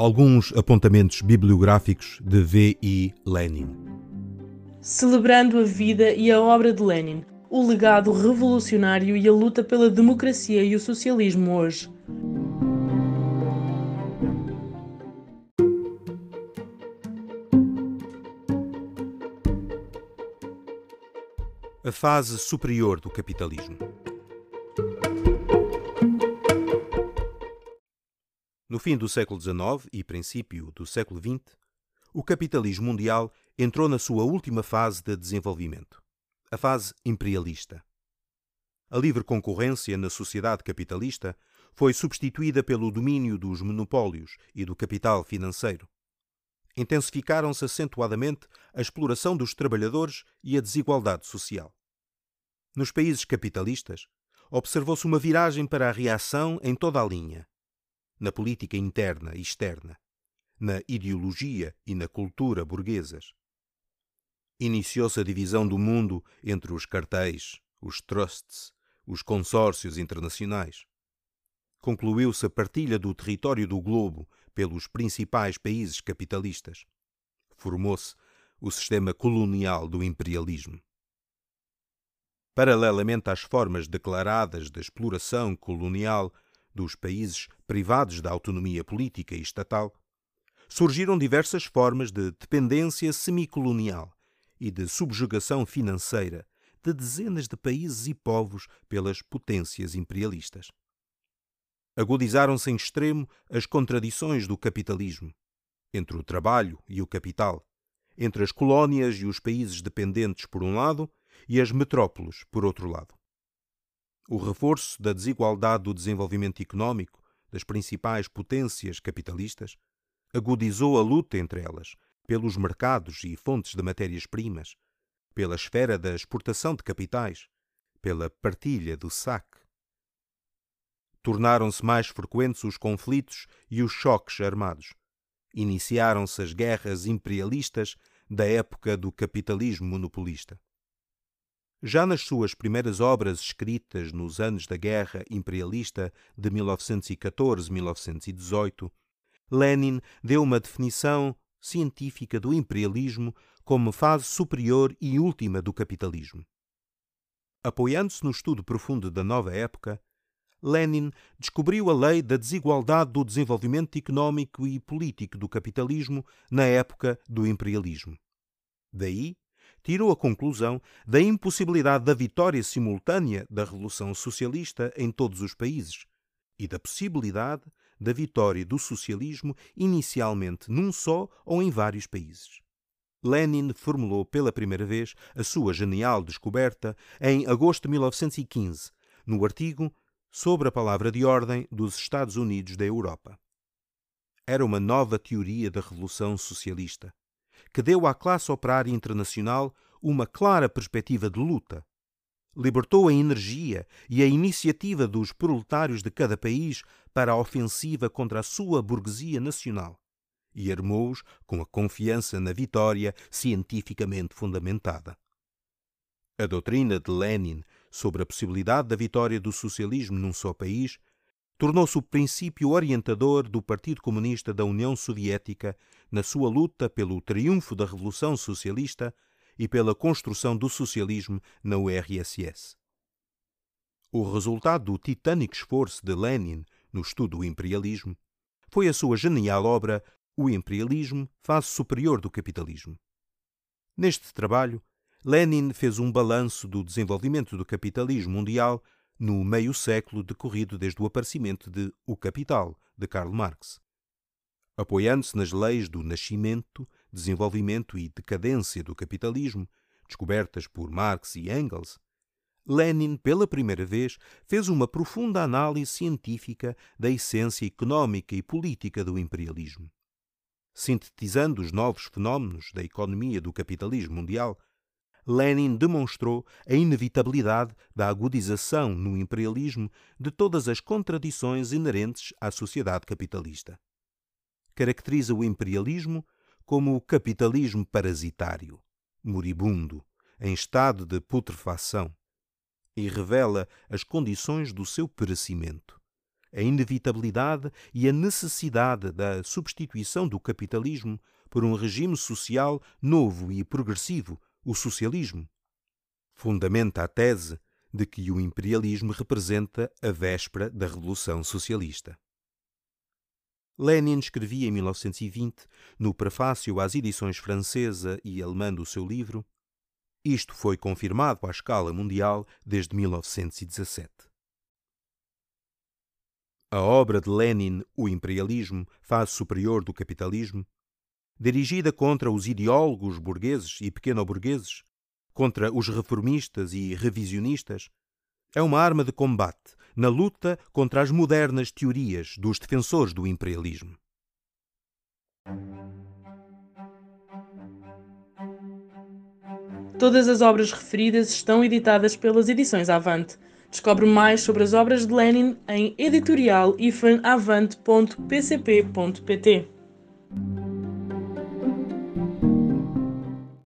Alguns apontamentos bibliográficos de V.I. Lenin. Celebrando a vida e a obra de Lenin, o legado revolucionário e a luta pela democracia e o socialismo hoje. A fase superior do capitalismo. No fim do século XIX e princípio do século XX, o capitalismo mundial entrou na sua última fase de desenvolvimento, a fase imperialista. A livre concorrência na sociedade capitalista foi substituída pelo domínio dos monopólios e do capital financeiro. Intensificaram-se acentuadamente a exploração dos trabalhadores e a desigualdade social. Nos países capitalistas, observou-se uma viragem para a reação em toda a linha na política interna e externa, na ideologia e na cultura burguesas. Iniciou-se a divisão do mundo entre os cartéis, os trusts, os consórcios internacionais. Concluiu-se a partilha do território do globo pelos principais países capitalistas. Formou-se o sistema colonial do imperialismo. Paralelamente às formas declaradas de exploração colonial dos países privados da autonomia política e estatal, surgiram diversas formas de dependência semicolonial e de subjugação financeira de dezenas de países e povos pelas potências imperialistas. Agudizaram-se em extremo as contradições do capitalismo entre o trabalho e o capital, entre as colónias e os países dependentes por um lado e as metrópoles por outro lado. O reforço da desigualdade do desenvolvimento económico das principais potências capitalistas agudizou a luta entre elas pelos mercados e fontes de matérias-primas, pela esfera da exportação de capitais, pela partilha do saque. Tornaram-se mais frequentes os conflitos e os choques armados. Iniciaram-se as guerras imperialistas da época do capitalismo monopolista. Já nas suas primeiras obras escritas nos anos da Guerra Imperialista de 1914-1918, Lenin deu uma definição científica do imperialismo como fase superior e última do capitalismo. Apoiando-se no estudo profundo da nova época, Lenin descobriu a lei da desigualdade do desenvolvimento económico e político do capitalismo na época do imperialismo. Daí tirou a conclusão da impossibilidade da vitória simultânea da Revolução Socialista em todos os países e da possibilidade da vitória do socialismo inicialmente num só ou em vários países. Lenin formulou pela primeira vez a sua genial descoberta em agosto de 1915, no artigo Sobre a Palavra de Ordem dos Estados Unidos da Europa. Era uma nova teoria da Revolução Socialista, que deu à classe operária internacional uma clara perspectiva de luta. Libertou a energia e a iniciativa dos proletários de cada país para a ofensiva contra a sua burguesia nacional e armou-os com a confiança na vitória cientificamente fundamentada. A doutrina de Lenin sobre a possibilidade da vitória do socialismo num só país tornou-se o princípio orientador do Partido Comunista da União Soviética na sua luta pelo triunfo da Revolução Socialista e pela construção do socialismo na URSS. O resultado do titânico esforço de Lenin no estudo do imperialismo foi a sua genial obra O Imperialismo, Fase Superior do Capitalismo. Neste trabalho, Lenin fez um balanço do desenvolvimento do capitalismo mundial no meio século decorrido desde o aparecimento de O Capital, de Karl Marx. Apoiando-se nas leis do nascimento, desenvolvimento e decadência do capitalismo, descobertas por Marx e Engels, Lenin, pela primeira vez, fez uma profunda análise científica da essência económica e política do imperialismo. Sintetizando os novos fenómenos da economia do capitalismo mundial, Lenin demonstrou a inevitabilidade da agudização no imperialismo de todas as contradições inerentes à sociedade capitalista. Caracteriza o imperialismo como o capitalismo parasitário, moribundo, em estado de putrefação, e revela as condições do seu perecimento, a inevitabilidade e a necessidade da substituição do capitalismo por um regime social novo e progressivo, o socialismo. Fundamenta a tese de que o imperialismo representa a véspera da Revolução Socialista. Lenin escrevia em 1920, no prefácio às edições francesa e alemã do seu livro, isto foi confirmado à escala mundial desde 1917. A obra de Lenin, O Imperialismo, fase superior do capitalismo, dirigida contra os ideólogos burgueses e pequeno-burgueses, contra os reformistas e revisionistas, é uma arma de combate na luta contra as modernas teorias dos defensores do imperialismo. Todas as obras referidas estão editadas pelas edições Avante. Descobre mais sobre as obras de Lenin em editorial-avante.pcp.pt.